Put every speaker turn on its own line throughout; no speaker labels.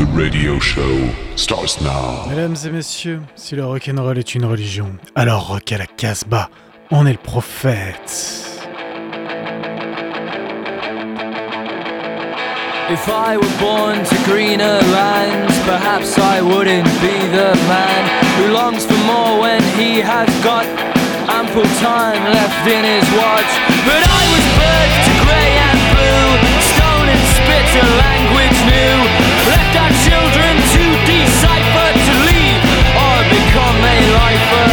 The radio show starts now.
Mesdames et messieurs, si le rock'n'roll est une religion, alors rock à la Casbah, on est le prophète.
If I were born to greener lands, perhaps I wouldn't be the man who longs for more when he has got ample time left in his watch. But I was birthed to grey and blue, stone and spit a language new, left our children to decipher, to leave or become a lifer.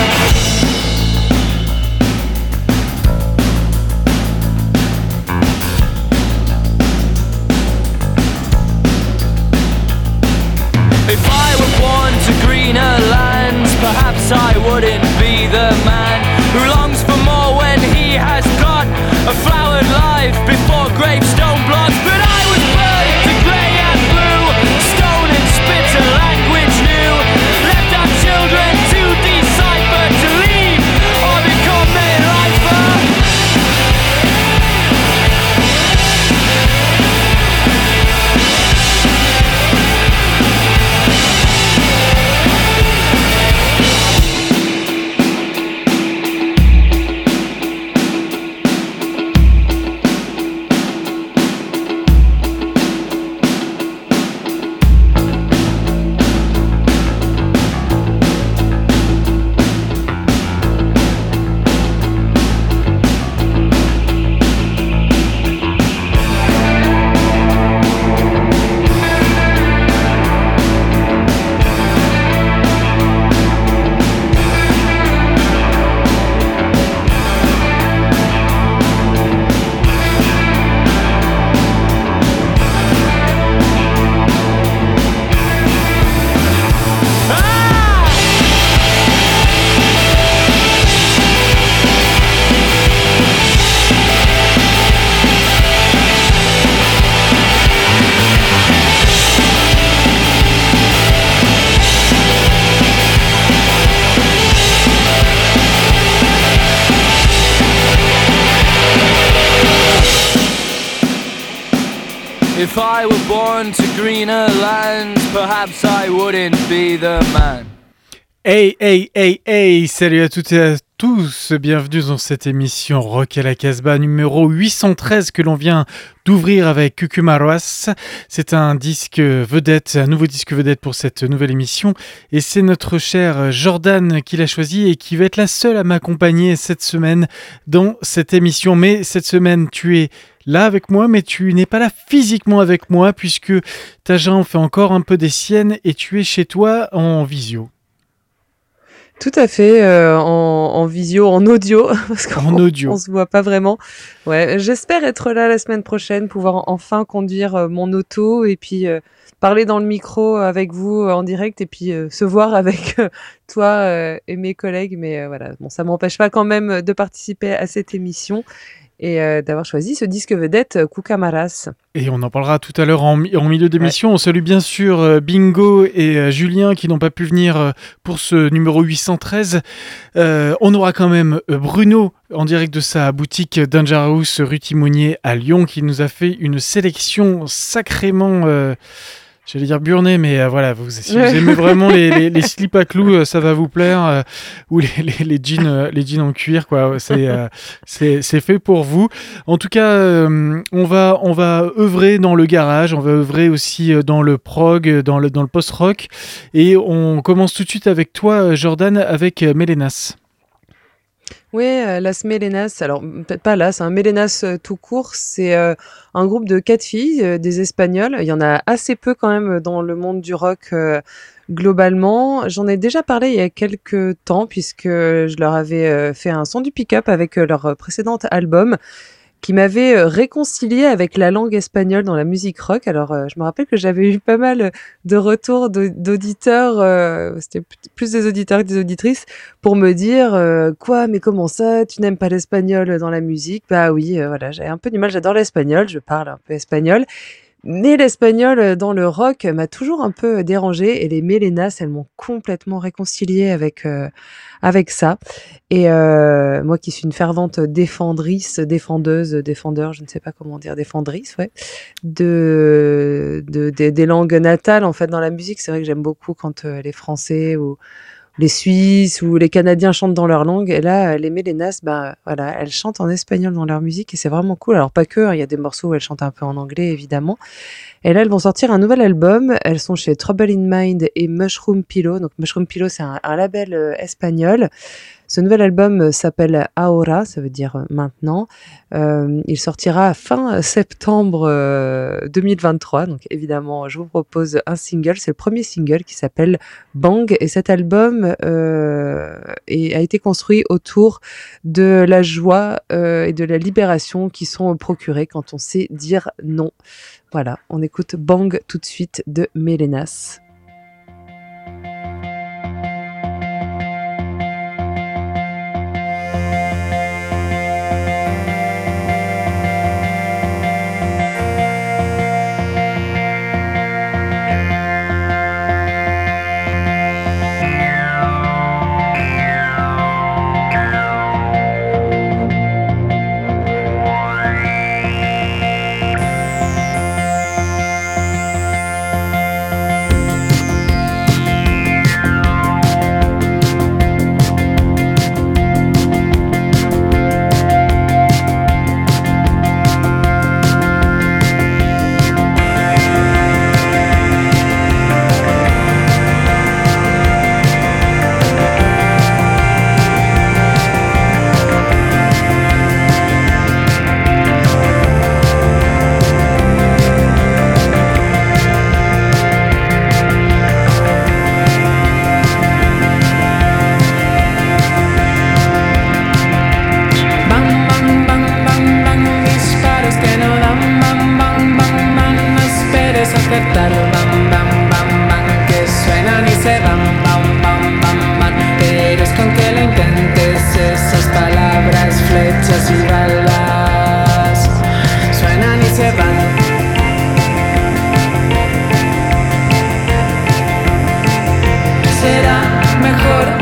If I were born to greener lands, perhaps I wouldn't be the man who longs for more when he has got a flowered life before gravestone blocks.
Hey, hey, hey, hey, salut à toutes et à tous, bienvenue dans cette émission Rock à la Casbah numéro 813 que l'on vient d'ouvrir avec Cucumaroas. C'est un disque vedette, un nouveau disque vedette pour cette nouvelle émission et c'est notre cher Jordan qui l'a choisi et qui va être la seule à m'accompagner cette semaine dans cette émission. Mais cette semaine, tu es là avec moi, mais tu n'es pas là physiquement avec moi puisque Tajan fait encore un peu des siennes et tu es chez toi en visio.
Tout à fait, euh, en, en visio, en audio, parce qu'on
audio.
on se voit pas vraiment. Ouais, j'espère être là la semaine prochaine, pouvoir enfin conduire euh, mon auto et puis euh, parler dans le micro avec vous euh, en direct et puis euh, se voir avec euh, toi euh, et mes collègues. Mais voilà, bon, ça m'empêche pas quand même de participer à cette émission et euh, d'avoir choisi ce disque vedette euh, Cucamaras.
Et on en parlera tout à l'heure en, mi- en milieu d'émission. On salue bien sûr euh, Bingo et euh, Julien qui n'ont pas pu venir euh, pour ce numéro 813. Euh, on aura quand même euh, Bruno en direct de sa boutique Dangerous rue Timonier à Lyon qui nous a fait une sélection sacrément... euh, J'allais dire burné, mais euh, voilà, vous, si vous aimez vraiment les, les, les slips à clous, euh, ça va vous plaire. euh, ou les, jeans, les jeans en cuir, quoi. C'est euh, fait pour vous. En tout cas, on va on va œuvrer dans le garage, on va œuvrer aussi dans le prog, dans le dans le post rock, et on commence tout de suite avec toi, Jordan, avec Mélénas.
Oui, euh, Las Melenas, alors peut-être pas Las, un Melenas euh, tout court, c'est euh, un groupe de quatre filles, des Espagnols. Il y en a assez peu quand même dans le monde du rock globalement. J'en ai déjà parlé il y a quelques temps puisque je leur avais fait un son du pick-up avec leur précédent album qui m'avait euh, réconcilié avec la langue espagnole dans la musique rock. Alors, euh, je me rappelle que j'avais eu pas mal de retours d'au- d'auditeurs, euh, c'était plus des auditeurs que des auditrices, pour me dire euh, quoi, mais comment ça, tu n'aimes pas l'espagnol dans la musique? Bah oui, euh, voilà, j'ai un peu du mal, j'adore l'espagnol, je parle un peu espagnol. Mais l'espagnol dans le rock m'a toujours un peu dérangé et les Mélénas, elles m'ont complètement réconcilié avec euh, avec ça. Et euh, moi qui suis une fervente défendrice, défendeuse, défendeur, je ne sais pas comment dire, défendrice, ouais, de, de, des langues natales en fait dans la musique. C'est vrai que j'aime beaucoup quand euh, les Français ou les Suisses ou les Canadiens chantent dans leur langue. Et là, les Mélénas, bah, voilà, elles chantent en espagnol dans leur musique et c'est vraiment cool. Alors, pas que, hein, il y a des morceaux où elles chantent un peu en anglais, évidemment. Et là, elles vont sortir un nouvel album. Elles sont chez Trouble in Mind et Mushroom Pillow. Donc, Mushroom Pillow, c'est un, label euh, espagnol. Ce nouvel album euh, s'appelle Ahora, ça veut dire euh, maintenant. Euh, il sortira fin septembre 2023. Donc évidemment, je vous propose un single. C'est le premier single qui s'appelle Bang. Et cet album a été construit autour de la joie et de la libération qui sont procurées quand on sait dire non. Voilà, on écoute Bang tout de suite de Mélénas.
Pero es con que lo intentes esas palabras, flechas y balas. Suenan y se van. Será mejor.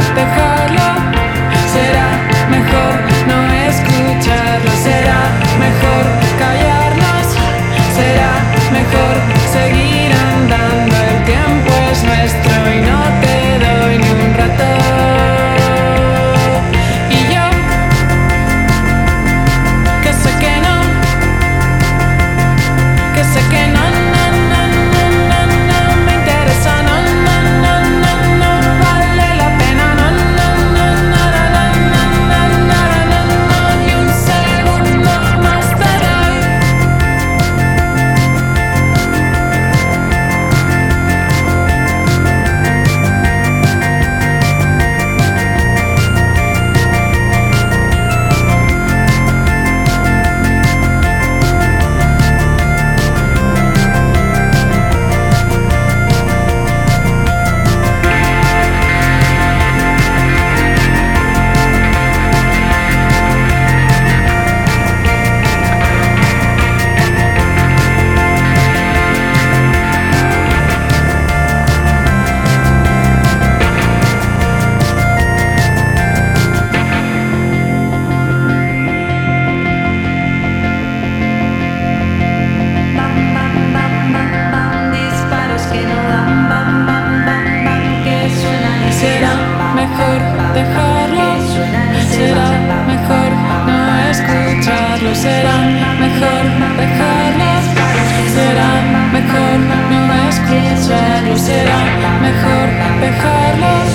Será mejor dejarlos,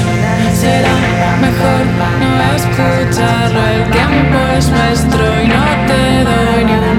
será mejor no escucharlo. El tiempo es nuestro y no te doy ni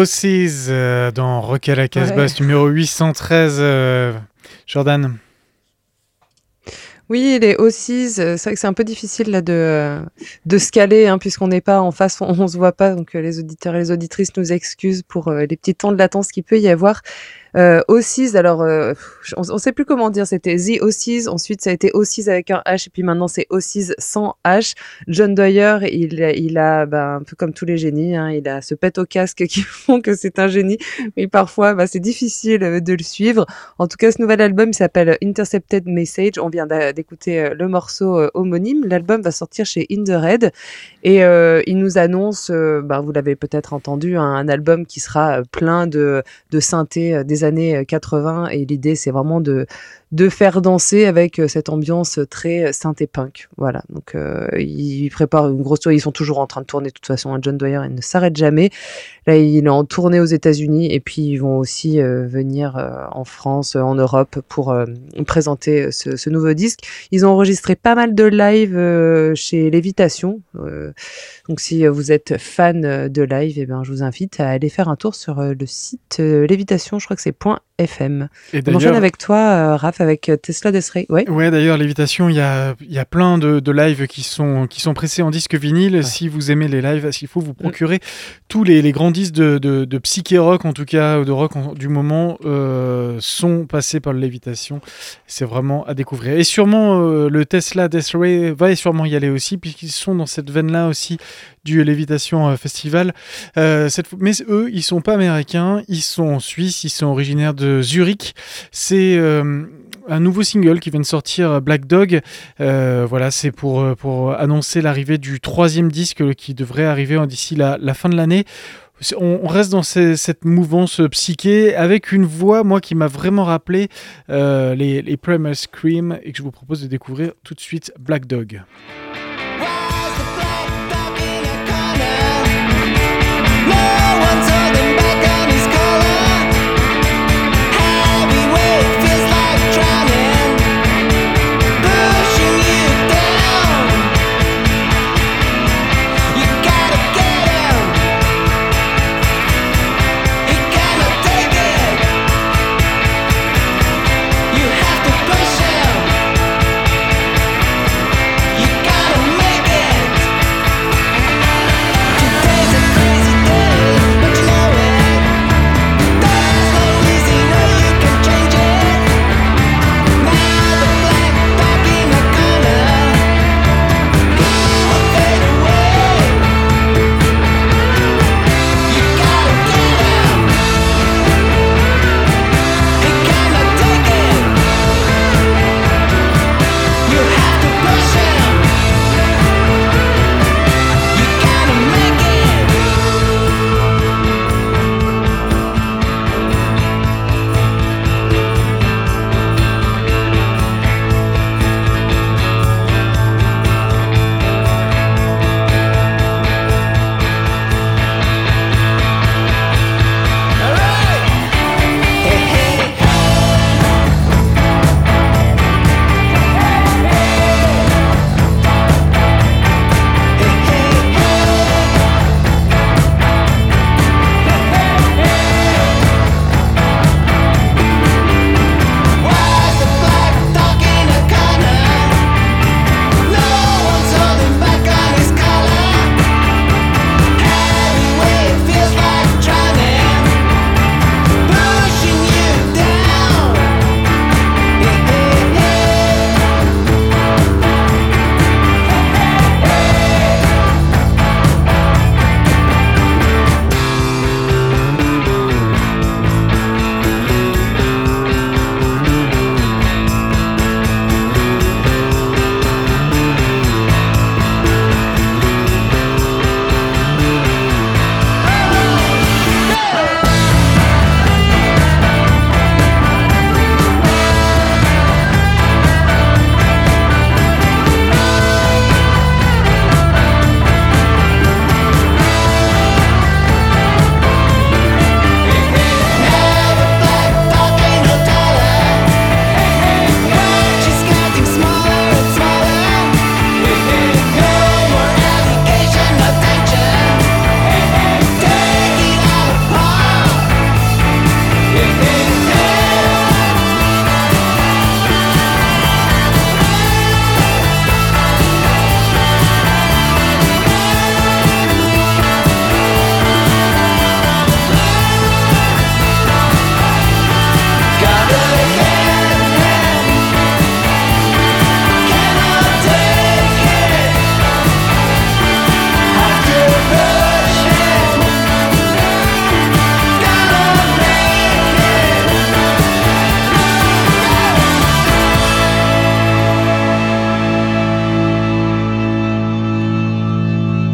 Ossies euh, dans Rock à la Casbah, numéro 813. Euh, Jordan
oui, les Ossies, euh, c'est vrai que c'est un peu difficile là de, de se caler, hein, puisqu'on n'est pas en face, on, ne se voit pas, donc les auditeurs et les auditrices nous excusent pour les petits temps de latence qu'il peut y avoir. Euh, alors euh, on, ne sait plus comment dire, c'était The Ossies, ensuite ça a été Ossies avec un H, et puis maintenant c'est Ossies sans H. John Doyer, il, il a, bah, un peu comme tous les génies, hein, il a ce pète au casque qui font que c'est un génie, mais parfois bah, c'est difficile euh, de le suivre. En tout cas, ce nouvel album s'appelle Intercepted Message, on vient d'écouter euh, le morceau homonyme, l'album va sortir chez In The Red, et il nous annonce, bah, vous l'avez peut-être entendu, un, un, album qui sera plein de, de synthé, des années 80 et l'idée c'est vraiment de de faire danser avec euh, cette ambiance très synthé punk. Voilà. Donc euh, ils préparent une grosse tournée. Ils sont toujours en train de tourner de toute façon. John Doyer il ne s'arrête jamais. Là il est en tournée aux États-Unis et puis ils vont aussi euh, venir en France, en Europe pour présenter ce, ce, nouveau disque. Ils ont enregistré pas mal de live chez Lévitation. donc si vous êtes fan de live, eh ben je vous invite à aller faire un tour sur le site Lévitation. Je crois que c'est .fm. Et On enchaîne avec toi, Raph avec euh, Tesla Desray.
Ouais, ouais d'ailleurs, Lévitation, il y a, y a plein de, de lives qui sont, qui sont pressés en disque vinyle. Si vous aimez les lives, il faut vous procurer tous les, les, grands disques de, de, de, psyché rock, en tout cas, ou de rock du moment, euh, sont passés par Lévitation. C'est vraiment à découvrir. Et sûrement, euh, le Tesla Desray va sûrement y aller aussi, puisqu'ils sont dans cette veine-là aussi du Lévitation Festival. cette, mais eux, ils sont pas américains, ils sont suisses, ils sont originaires de Zurich. C'est un nouveau single qui vient de sortir, Black Dog. Euh, voilà, c'est pour, euh, pour annoncer l'arrivée du troisième disque qui devrait arriver d'ici la, fin de l'année. On, reste dans cette mouvance psyché avec une voix, moi, qui m'a vraiment rappelé euh, les, les Primal Scream et que je vous propose de découvrir tout de suite Black Dog.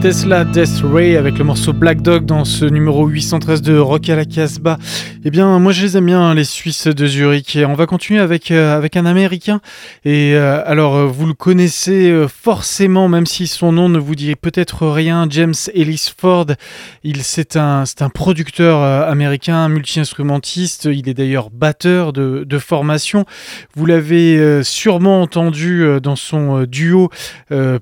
Tesla Death Ray avec le morceau Black Dog dans ce numéro 813 de Rock à la Casbah. Eh bien, moi je les aime bien, les Suisses de Zurich. On va continuer avec, euh, avec un Américain. Et euh, alors, euh, vous le connaissez forcément, même si son nom ne vous dit peut-être rien, James Ellis Ford. Il, c'est un, c'est un producteur américain, multi-instrumentiste. Il est d'ailleurs batteur de, de formation. Vous l'avez sûrement entendu dans son duo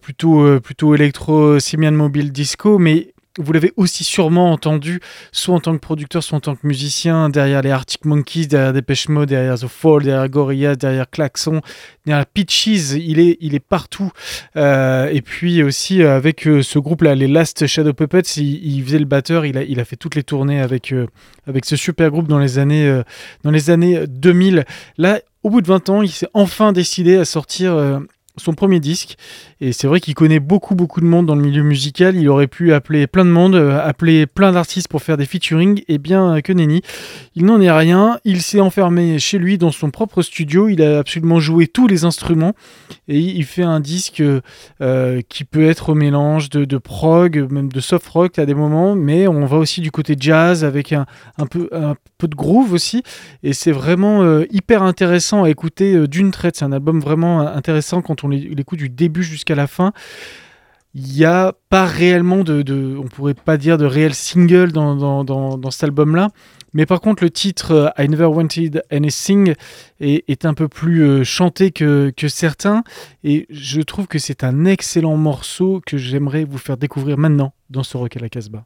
plutôt, plutôt électro-simian mobile disco, mais vous l'avez aussi sûrement entendu, soit en tant que producteur, soit en tant que musicien, derrière les Arctic Monkeys, derrière Depeche Mode, derrière The Fall, derrière Gorillaz, derrière Klaxon, derrière Pitches, il est, il est partout. Euh, et puis aussi euh, avec euh, ce groupe-là, les Last Shadow Puppets, il, faisait le batteur, il a, il a fait toutes les tournées avec, avec ce super groupe dans les années, dans les années 2000. Là, au bout de 20 ans, il s'est enfin décidé à sortir son premier disque. Et c'est vrai qu'il connaît beaucoup, beaucoup de monde dans le milieu musical. Il aurait pu appeler plein de monde, euh, appeler plein d'artistes pour faire des featuring. Et bien que nenni, il n'en est rien. Il s'est enfermé chez lui dans son propre studio. Il a absolument joué tous les instruments. Et il fait un disque euh, qui peut être au mélange de, prog, même de soft rock à des moments. Mais on va aussi du côté jazz avec un, peu, de groove aussi. Et c'est vraiment euh, hyper intéressant à écouter d'une traite. C'est un album vraiment intéressant quand on on l'écoute du début jusqu'à la fin, il n'y a pas réellement de, de, on pourrait pas dire de réel single dans, dans, cet album-là. Mais par contre, le titre euh, I Never Wanted Anything est, un peu plus euh, chanté que, que, certains. Et je trouve que c'est un excellent morceau que j'aimerais vous faire découvrir maintenant dans ce Rock à la Casbah.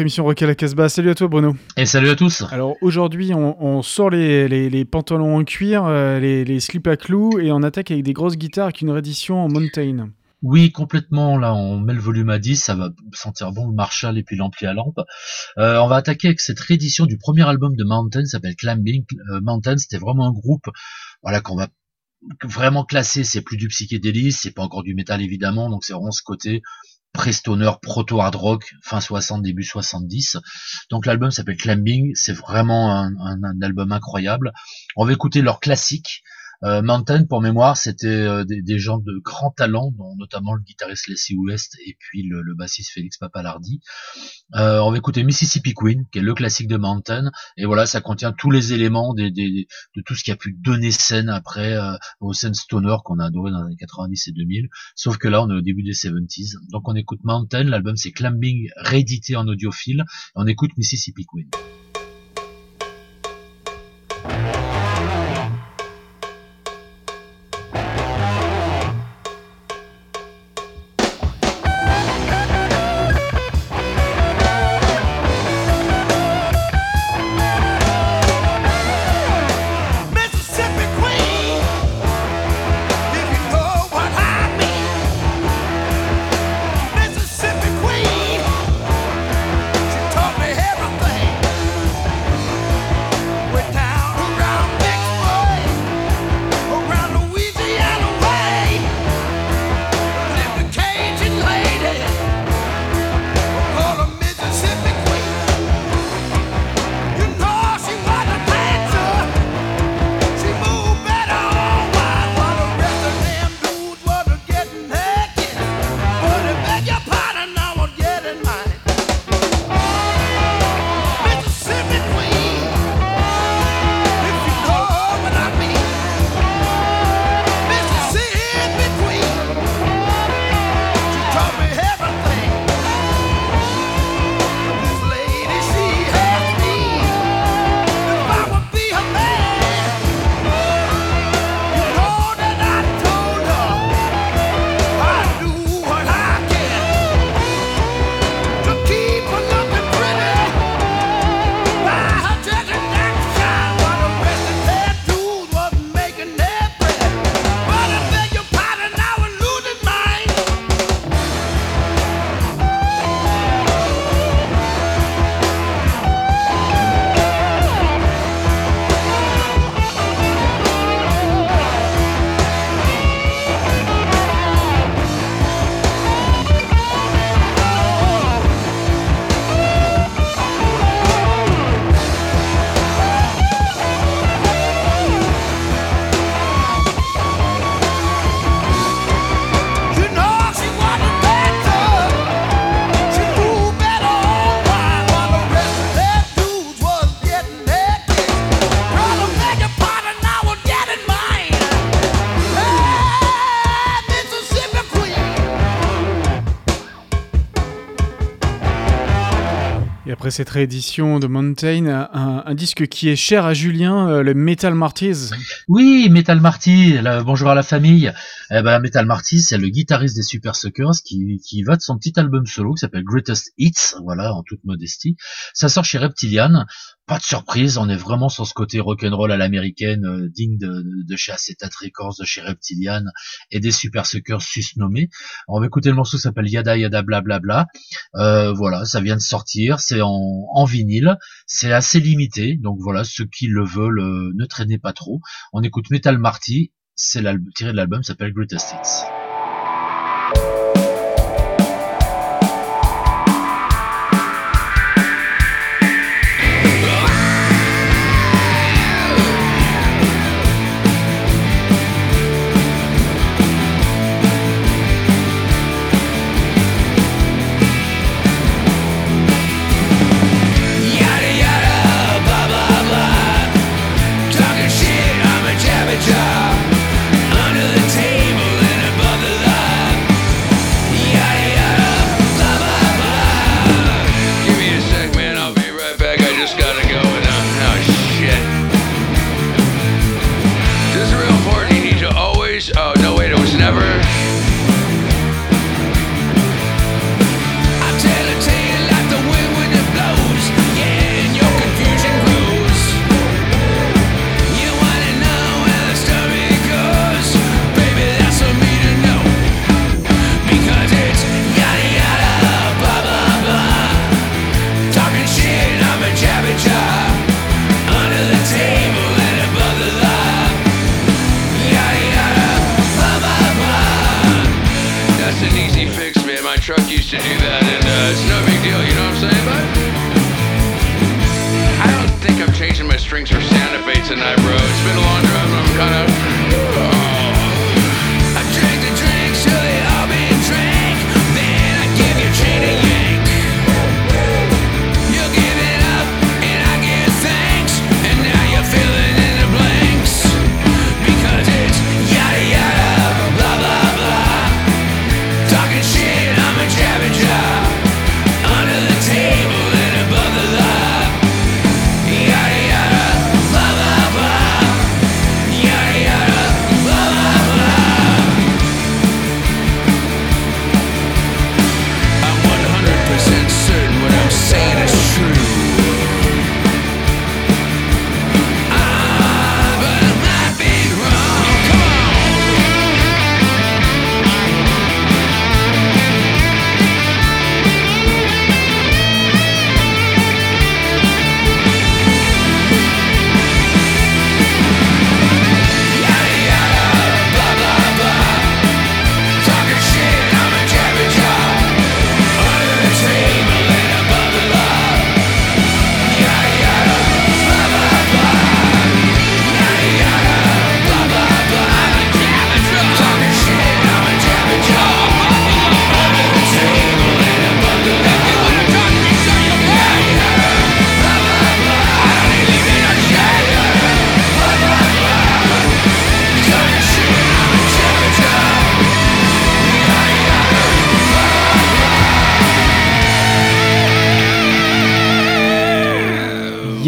Émission Rock à la Casbah. Salut à toi Bruno.
Et salut à tous.
Alors aujourd'hui, on, on sort les, les- les pantalons en cuir, euh, les, les slips à clous et on attaque avec des grosses guitares avec une réédition en Mountain.
Oui, complètement. Là, on met le volume à 10, ça va sentir bon le Marshall et puis l'ampli à lampe. Euh, on va attaquer avec cette réédition du premier album de Mountain, ça s'appelle Climbing. Euh, Mountain, c'était vraiment un groupe, voilà, qu'on va vraiment classer. C'est plus du psychédélisme, c'est pas encore du métal évidemment, donc c'est vraiment ce côté pré-stoner, proto-hard rock, fin 60, début 70. Donc l'album s'appelle Climbing, c'est vraiment un, un- un album incroyable. On va écouter leurs classiques. Euh, Mountain, pour mémoire, c'était euh, des, des gens de grand talent, dont notamment le guitariste Leslie West et puis le, le bassiste Félix Papalardi. Euh, on va écouter Mississippi Queen, qui est le classique de Mountain, et voilà, ça contient tous les éléments des, des- de tout ce qui a pu donner scène après euh, aux scènes stoner qu'on a adoré dans les années 90 et 2000, sauf que là, on est au début des 70s. Donc on écoute Mountain, l'album c'est Climbing, réédité en audiophile, et on écoute Mississippi Queen.
Après cette réédition de Mountain, un, disque qui est cher à Julien, euh, le Metal Martyrs.
Oui, Metal Marty, la- bonjour à la famille. Eh ben, Metal Marty, c'est le guitariste des Super Suckers qui, qui va de son petit album solo qui s'appelle Greatest Hits, voilà, en toute modestie. Ça sort chez Reptilian. Pas de surprise, on est vraiment sur ce côté rock'n'roll à l'américaine, euh, digne de, de chez Acetate Records, de chez Reptilian et des Super Suckers susnommés. On va écouter le morceau qui s'appelle Yada Yada Bla Bla. Euh, voilà, ça vient de sortir, c'est en, vinyle, c'est assez limité, donc voilà, ceux qui le veulent, euh, ne traînez pas trop. On écoute Metal Marty, c'est tiré de l'album, s'appelle Greatest Hits.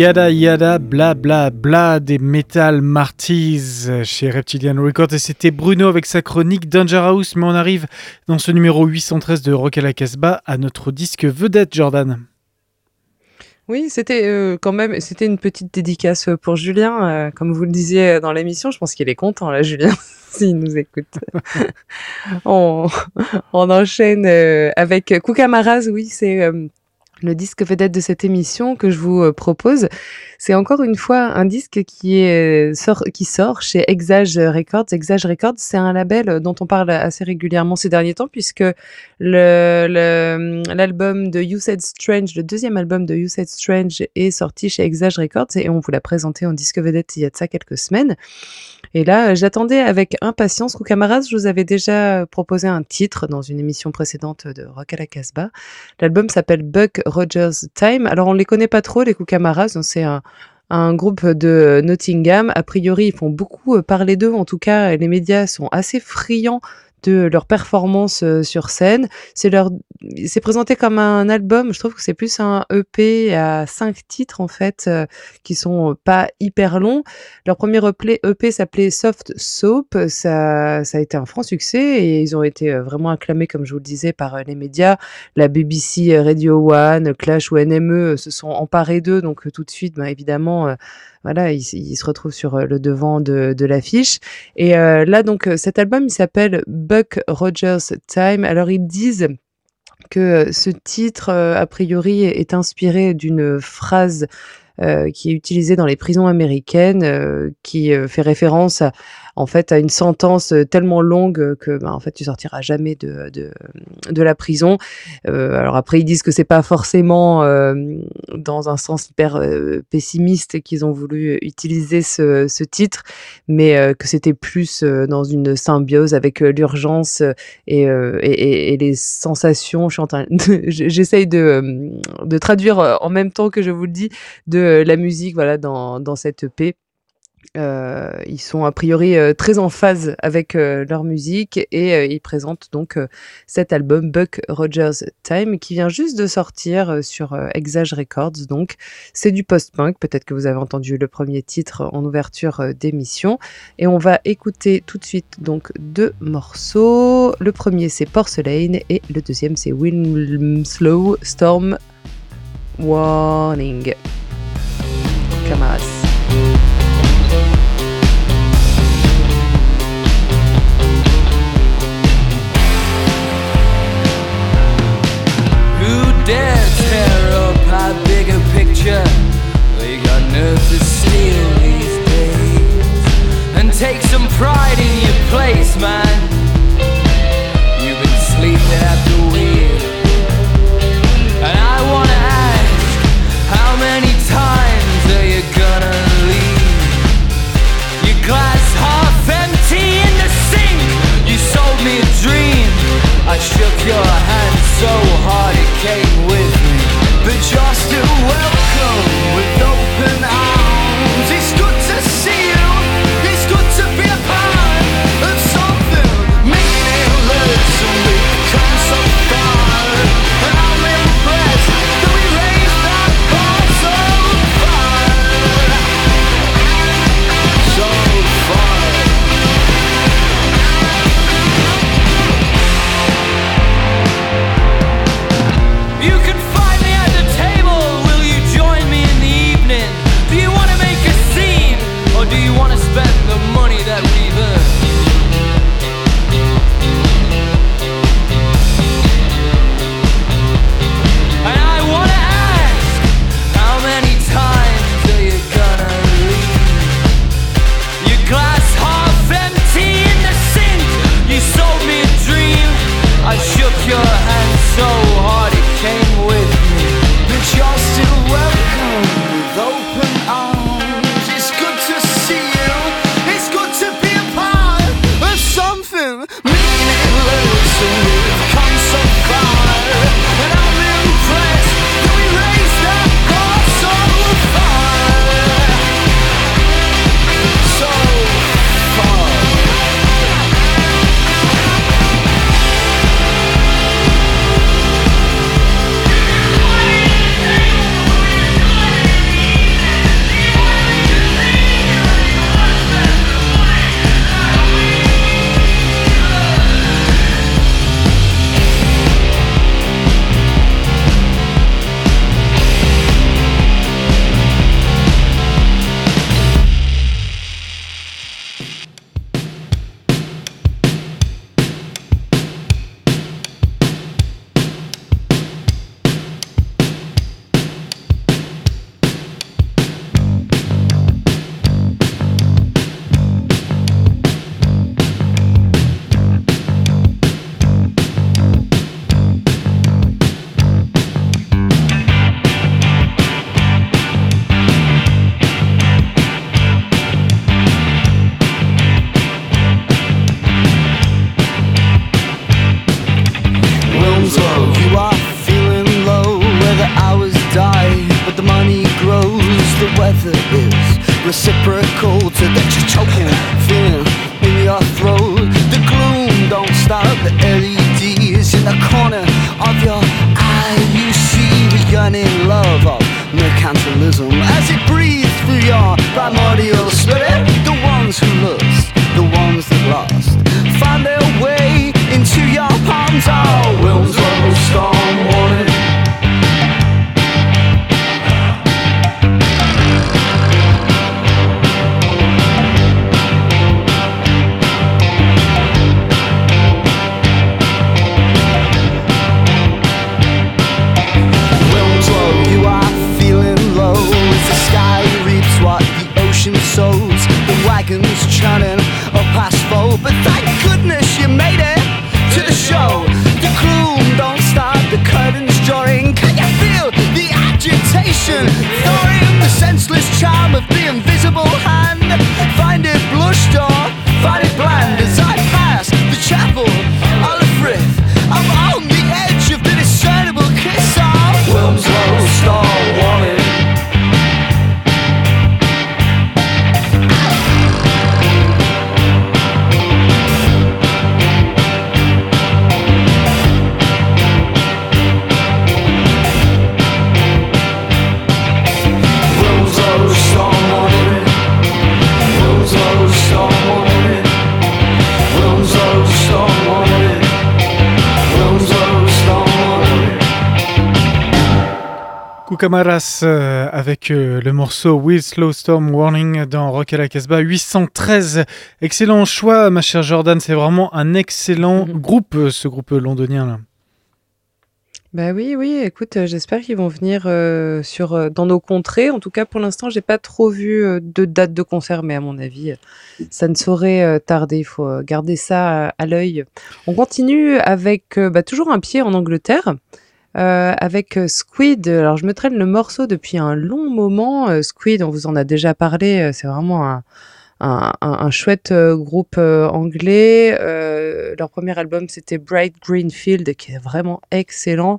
Yada yada
bla bla bla des Metal Martyrs chez Reptilian Records et c'était Bruno avec sa chronique Danger House mais on arrive dans ce numéro 813 de Rock à la Casbah à notre disque vedette Jordan.
Oui, c'était euh, quand même, c'était une petite dédicace pour Julien, euh, comme vous le disiez dans l'émission. Je pense qu'il est content là, Julien, s'il nous écoute. on, on enchaîne euh, avec Koukamaraz. Oui, c'est le disque vedette de cette émission que je vous euh, propose. C'est encore une fois un disque sort, qui sort chez Exage Records. Exage Records, c'est un label dont on parle assez régulièrement ces derniers temps puisque le- l'album de You Said Strange, le deuxième album de You Said Strange est sorti chez Exage Records et on vous l'a présenté en disque vedette il y a de ça quelques semaines. Et là, euh, j'attendais avec impatience. Camarades, je vous avais déjà proposé un titre dans une émission précédente de Rock à la Casbah. L'album s'appelle Buck Rogers Time. Alors, on les connaît pas trop, les Camarades. C'est un, un groupe de Nottingham. A priori, ils font beaucoup euh, parler d'eux. En tout cas, les médias sont assez friands de leur performance euh, sur scène. C'est leur, c'est présenté comme un album. Je trouve que c'est plus un EP à cinq titres en fait, euh, qui sont pas hyper longs. Leur premier EP, EP s'appelait Soft Soap. Ça, ça a été un franc succès et ils ont été euh, vraiment acclamés, comme je vous le disais, par euh, les médias. La BBC, euh, Radio One, Clash ou NME euh, se sont emparés d'eux, donc euh, tout de suite, ben, évidemment. Voilà, ils se retrouvent sur euh, le devant de, l'affiche. Et euh, là, donc, euh, cet album, il s'appelle Buck Rogers Time. Alors, ils disent que ce titre, a priori, est inspiré d'une phrase qui est utilisée dans les prisons américaines, qui fait référence à, en fait, à une sentence euh, tellement longue que, ben, en fait, tu sortiras jamais de, de, de la prison. Euh, alors après, ils disent que c'est pas forcément euh, dans un sens hyper euh, pessimiste qu'ils ont voulu utiliser ce, ce titre, mais euh, que c'était plus euh, dans une symbiose avec euh, l'urgence euh, et, euh, et, et- les sensations. J'essaye de, euh, de traduire euh, en même temps que je vous le dis de euh, la musique voilà, dans, dans cette EP. Euh, ils sont a priori euh, très en phase avec euh, leur musique et ils présentent donc cet album Buck Rogers Time qui vient juste de sortir sur Exage Records. Donc c'est du post-punk. Peut-être que vous avez entendu le premier titre en ouverture d'émission. Et on va écouter tout de suite donc deux morceaux. Le premier c'est Porcelain et le deuxième c'est Winslow Storm Warning. Camarades.
Tear up our bigger picture? They got nerve to steal these days and take some pride in your place, man. You've been sleeping at the wheel, and I wanna ask, how many times are you gonna leave? Your glass half empty in the sink. You sold me a dream. I shook your hand so hard it came with me. But you're still welcome
Kukamaras euh, avec euh, le morceau With Slow Storm Warning dans Rock à la Casbah 813. Excellent choix, ma chère Jordan. C'est vraiment un excellent
Mhm.
groupe, euh, ce groupe londonien là.
Bah oui, oui, écoute, j'espère qu'ils vont venir euh, sur, dans nos contrées. En tout cas, pour l'instant, j'ai pas trop vu de date de concert, mais à mon avis, ça ne saurait tarder. Il faut garder ça à, l'œil. On continue avec bah, toujours un pied en Angleterre. Euh, avec euh, Squid, alors je me traîne le morceau depuis un long moment. Euh, Squid, on vous en a déjà parlé, euh, c'est vraiment un, un, un- chouette groupe anglais. Leur premier album, c'était Bright Green Field, qui est vraiment excellent,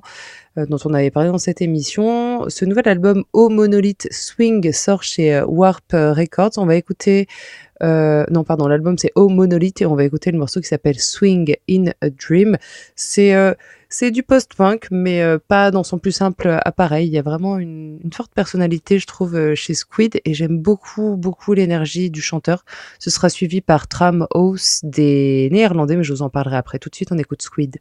dont on avait parlé dans cette émission. Ce nouvel album, O Monolith Swing, sort chez Warp Records. On va écouter... euh, non, pardon, l'album c'est O Monolith et on va écouter le morceau qui s'appelle Swing in a Dream. C'est euh, c'est du post-punk, mais euh, pas dans son plus simple appareil. Il y a vraiment une, une forte personnalité, je trouve, chez Squid, et j'aime beaucoup, beaucoup l'énergie du chanteur. Ce sera suivi par Tram House des Néerlandais, mais je vous en parlerai après. Tout de suite, on écoute Squid.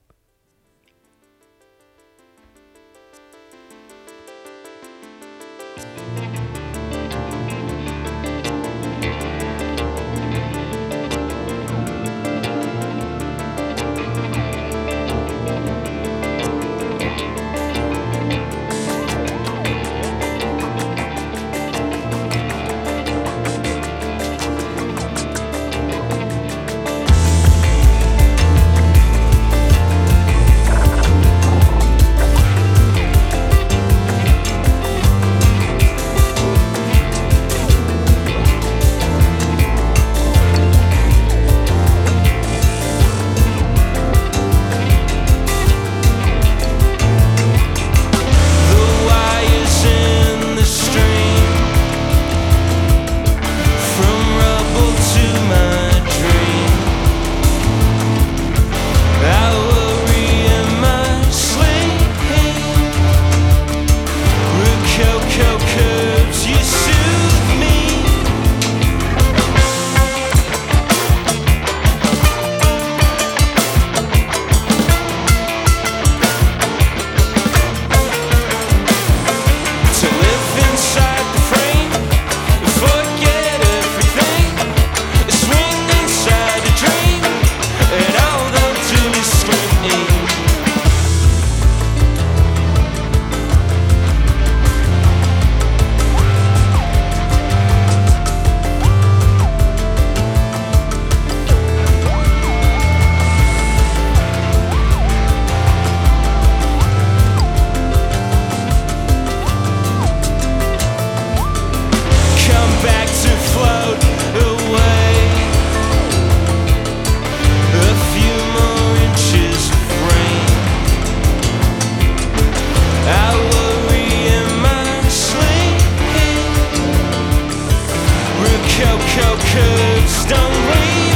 don't leave.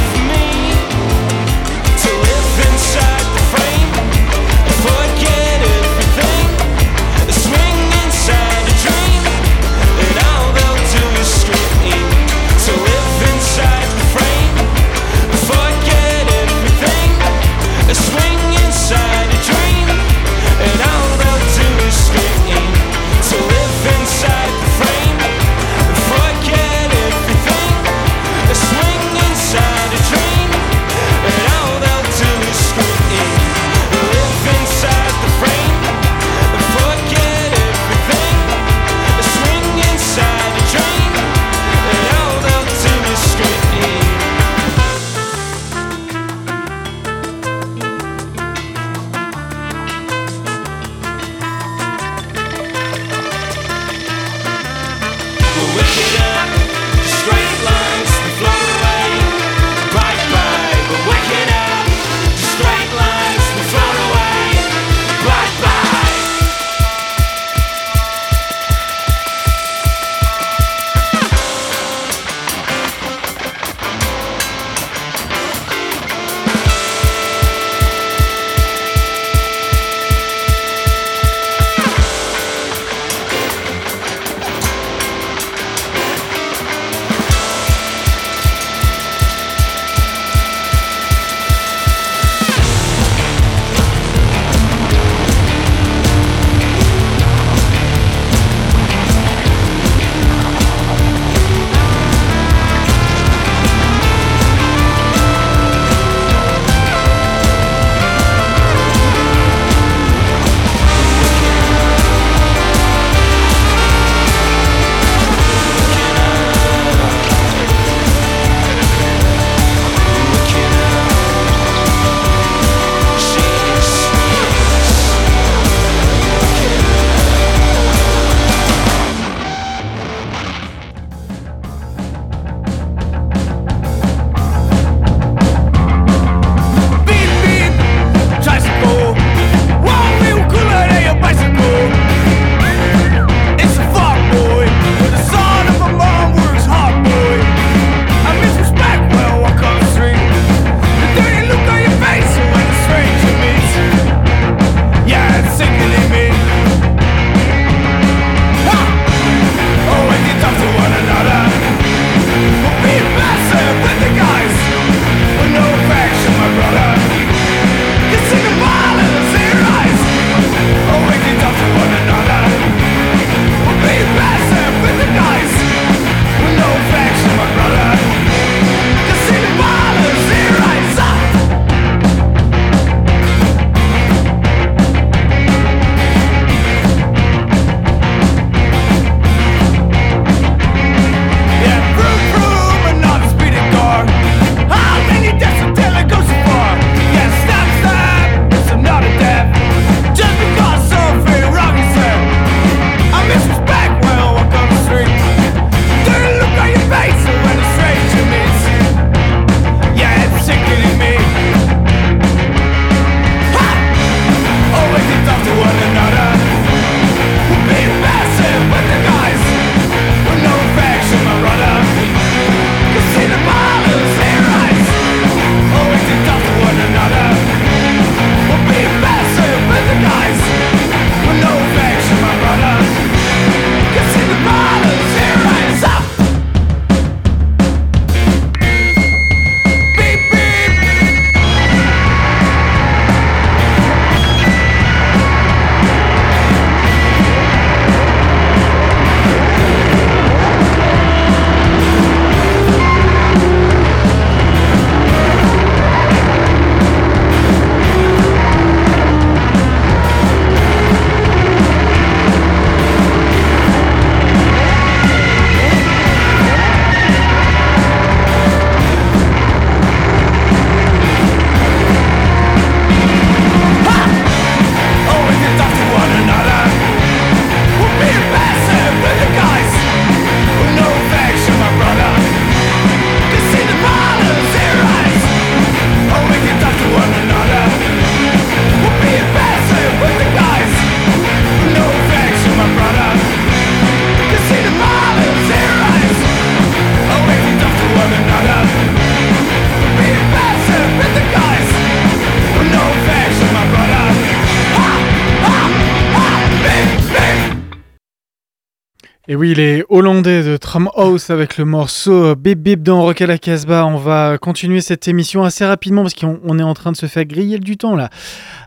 De Tramhouse avec le morceau Bip Bip dans Rock à la Casbah. On va continuer cette émission assez rapidement parce qu'on on est en train de se faire griller du temps là.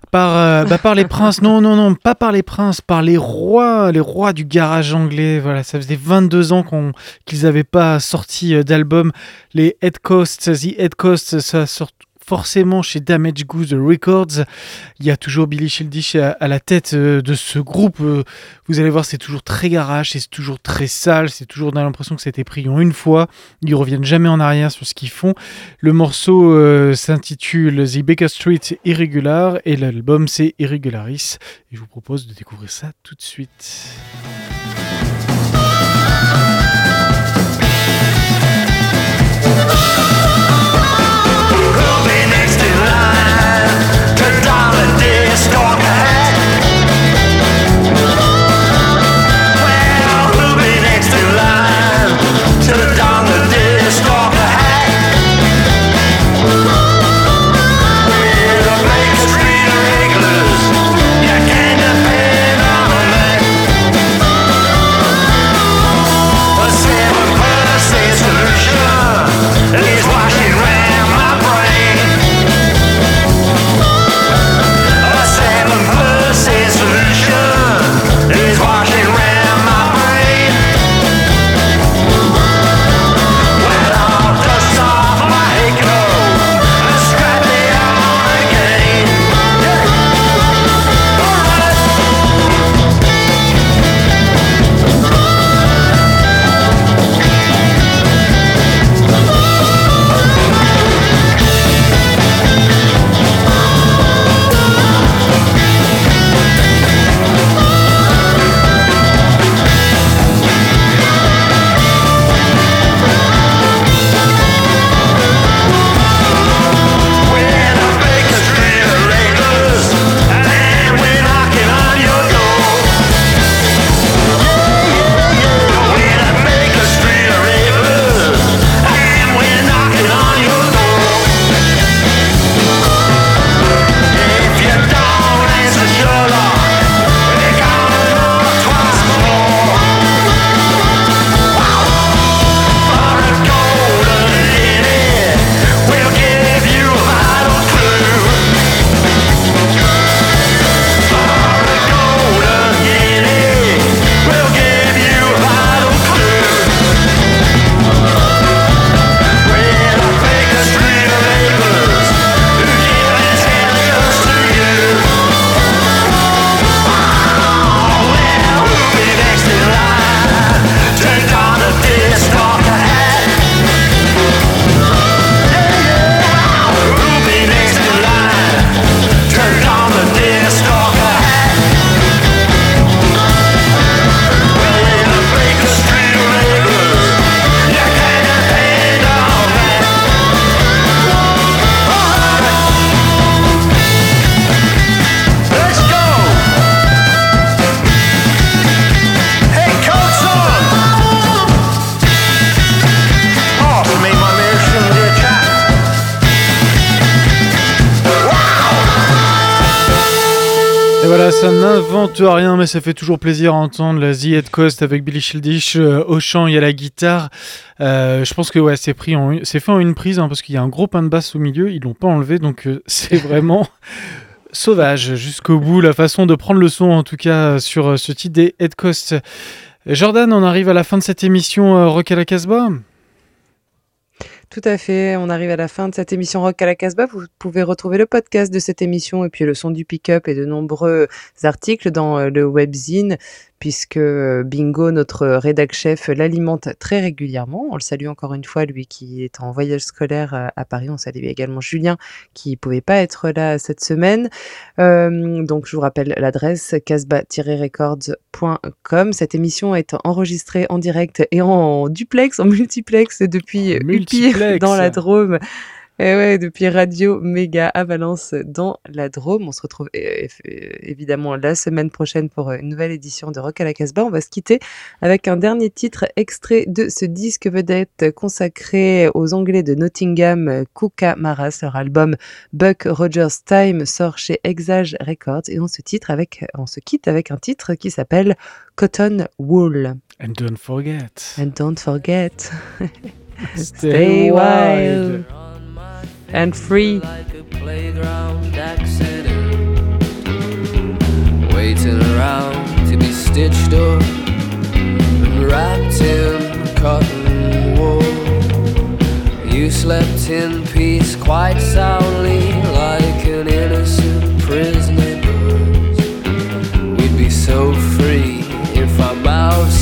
Par, euh, bah, par les princes, non, non, non, pas par les princes, par les rois, les rois du garage anglais. Voilà, ça faisait 22 ans qu'on- qu'ils n'avaient pas sorti euh, d'album. Les Head Coast, The Head Coast, ça sort forcément chez Damage Goose Records. Il y a toujours Billy Childish à, la tête euh, de ce groupe. Euh, Vous allez voir, c'est toujours très garage, c'est toujours très sale, c'est toujours a l'impression que c'était pris en une fois. Ils reviennent jamais en arrière sur ce qu'ils font. Le morceau euh, s'intitule The Baker Street Irregular et l'album c'est Irregularis. Et je vous propose de découvrir ça tout de suite.
A
n'invente rien, mais ça fait toujours plaisir à entendre la Head Coast avec Billy Childish euh, au chant et à la guitare. Euh, je pense que ouais, c'est pris c'est fait en une prise hein, parce qu'il y a un gros pain de basse au milieu, ils l'ont pas enlevé, donc euh, c'est vraiment sauvage jusqu'au bout la façon de prendre le son en tout cas sur euh, ce titre des Head Coast. Jordan, on arrive à la fin de cette émission euh, Rock à la Casbah?
Tout à fait. On arrive à la fin de cette émission Rock à la Casbah. Vous pouvez retrouver le podcast de cette émission et puis le son du pick-up et de nombreux articles dans euh, le webzine puisque euh, Bingo, notre rédac chef, l'alimente très régulièrement. On le salue encore une fois, lui qui est en voyage scolaire euh, à Paris. On salue également Julien qui pouvait pas être là cette semaine. Euh, donc, je vous rappelle l'adresse casbah-records.com. Cette émission est enregistrée en direct et en duplex, en multiplex depuis Upire
Multiplex.
dans la Drôme. Et ouais, depuis Radio Méga à Valence dans la Drôme. On se retrouve euh, euh, évidemment la semaine prochaine pour une nouvelle édition de Rock à la Casbah. On va se quitter avec un dernier titre extrait de ce disque vedette consacré aux Anglais de Nottingham, Kuka Maras. Leur album Buck Rogers Time sort chez Exage Records et on se, quitte avec un titre qui s'appelle Cotton Wool.
And don't forget.
And don't forget.
Stay, wild.
and free.
Waiting around to be stitched up and wrapped in cotton wool. You slept in peace quite soundly, like an innocent prisoner. We'd be so free if our mouths